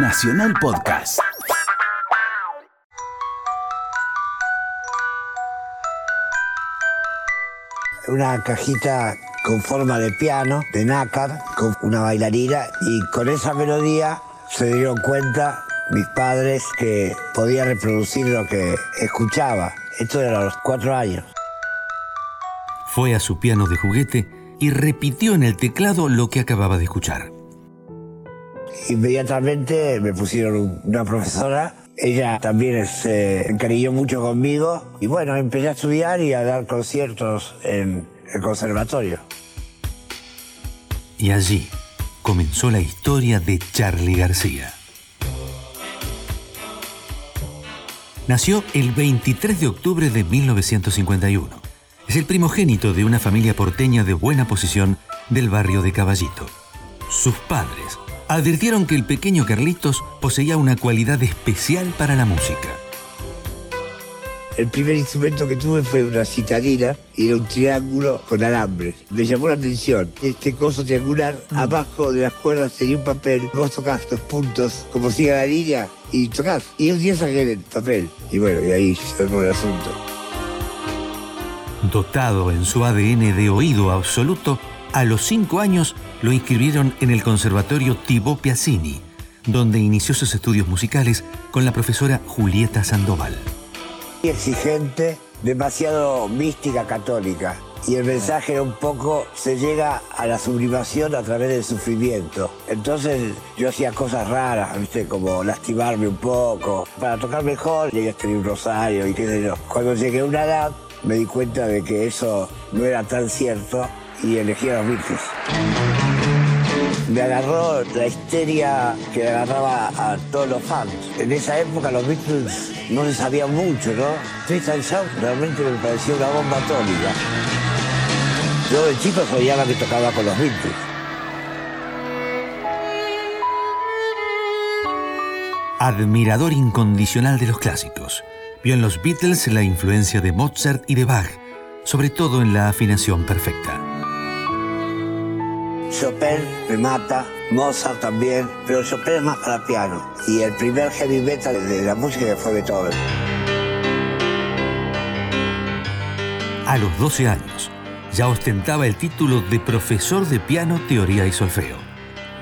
Nacional Podcast. Una cajita con forma de piano, de nácar, con una bailarina y con esa melodía se dieron cuenta mis padres que podía reproducir lo que escuchaba. Esto era a los cuatro años. Fue a su piano de juguete y repitió en el teclado lo que acababa de escuchar. Inmediatamente me pusieron una profesora. Ella también se encariñó mucho conmigo. Y bueno, empecé a estudiar y a dar conciertos en el conservatorio. Y allí comenzó la historia de Charlie García. Nació el 23 de octubre de 1951. Es el primogénito de una familia porteña de buena posición del barrio de Caballito. Sus padres advirtieron que el pequeño Carlitos poseía una cualidad especial para la música. El primer instrumento que tuve fue una citarina y era un triángulo con alambres. Me llamó la atención. Este coso triangular, abajo de las cuerdas tenía un papel. Vos tocás los puntos como siga la línea y tocás. Y un día saqué el papel. Y bueno, y ahí se armó el asunto. Dotado en su ADN de oído absoluto, a los cinco años lo inscribieron en el Conservatorio Thibaut Piazzini, donde inició sus estudios musicales con la profesora Julieta Sandoval. Exigente, demasiado mística católica. Y el mensaje era un poco, se llega a la sublimación a través del sufrimiento. Entonces yo hacía cosas raras, ¿viste? Como lastimarme un poco. Para tocar mejor, llegué a escribir un rosario y qué sé yo. Cuando llegué a una edad, me di cuenta de que eso no era tan cierto y elegí a los Beatles. Me agarró la histeria que agarraba a todos los fans. En esa época los Beatles no se sabían mucho, ¿no? Tristan Sound realmente me parecía una bomba atómica. Yo de chico soñaba que tocaba con los Beatles. Admirador incondicional de los clásicos, vio en los Beatles la influencia de Mozart y de Bach, sobre todo en la afinación perfecta. Chopin me mata, Mozart también, pero Chopin es más para piano. Y el primer heavy metal de la música fue Beethoven. A los 12 años, ya ostentaba el título de profesor de piano, teoría y solfeo.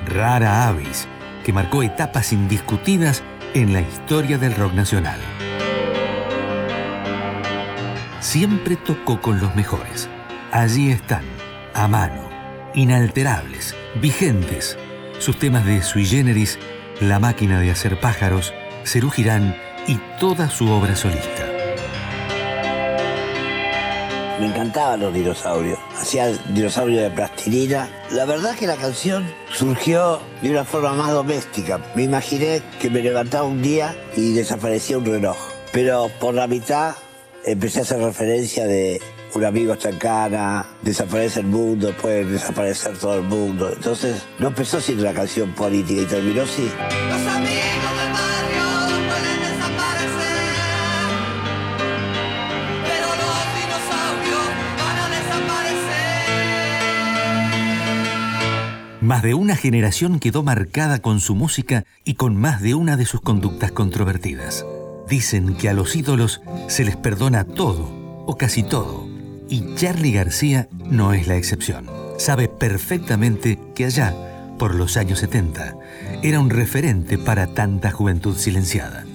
Rara avis que marcó etapas indiscutidas en la historia del rock nacional. Siempre tocó con los mejores. Allí están, a mano, inalterables, vigentes, sus temas de Sui Generis, La máquina de hacer pájaros, Cerú Girán y toda su obra solista. Me encantaban los dinosaurios. Hacía dinosaurio de plastilina. La verdad que la canción surgió de una forma más doméstica. Me imaginé que me levantaba un día y desaparecía un reloj. Pero por la mitad empecé a hacer referencia de un amigo está en cana, desaparece el mundo, puede desaparecer todo el mundo. Entonces no empezó siendo una canción política y terminó así. Los amigos del barrio pueden desaparecer, pero los dinosaurios van a desaparecer. Más de una generación quedó marcada con su música y con más de una de sus conductas controvertidas. Dicen que a los ídolos se les perdona todo, o casi todo, y Charlie García no es la excepción. Sabe perfectamente que allá, por los años 70, era un referente para tanta juventud silenciada.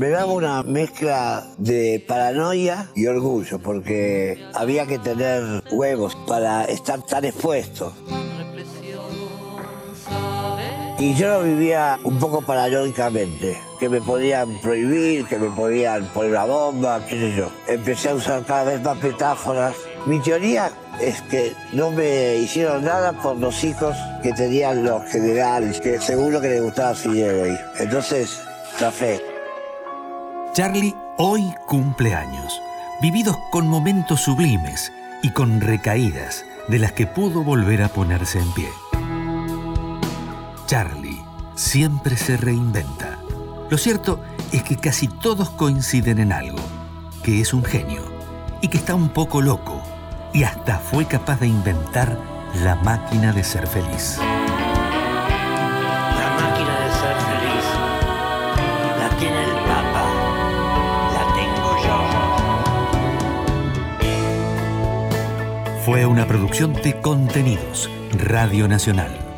Me daba una mezcla de paranoia y orgullo, porque había que tener huevos para estar tan expuesto. Y yo lo vivía un poco paranoicamente, que me podían prohibir, que me podían poner una bomba, qué sé yo. Empecé a usar cada vez más metáforas. Mi teoría es que no me hicieron nada por los hijos que tenían los generales, que seguro que les gustaba Fidel. Entonces, fe. Charlie hoy cumple años, vividos con momentos sublimes y con recaídas de las que pudo volver a ponerse en pie. Charlie siempre se reinventa. Lo cierto es que casi todos coinciden en algo, que es un genio y que está un poco loco, y hasta fue capaz de inventar la máquina de ser feliz. Fue una producción de contenidos, Radio Nacional.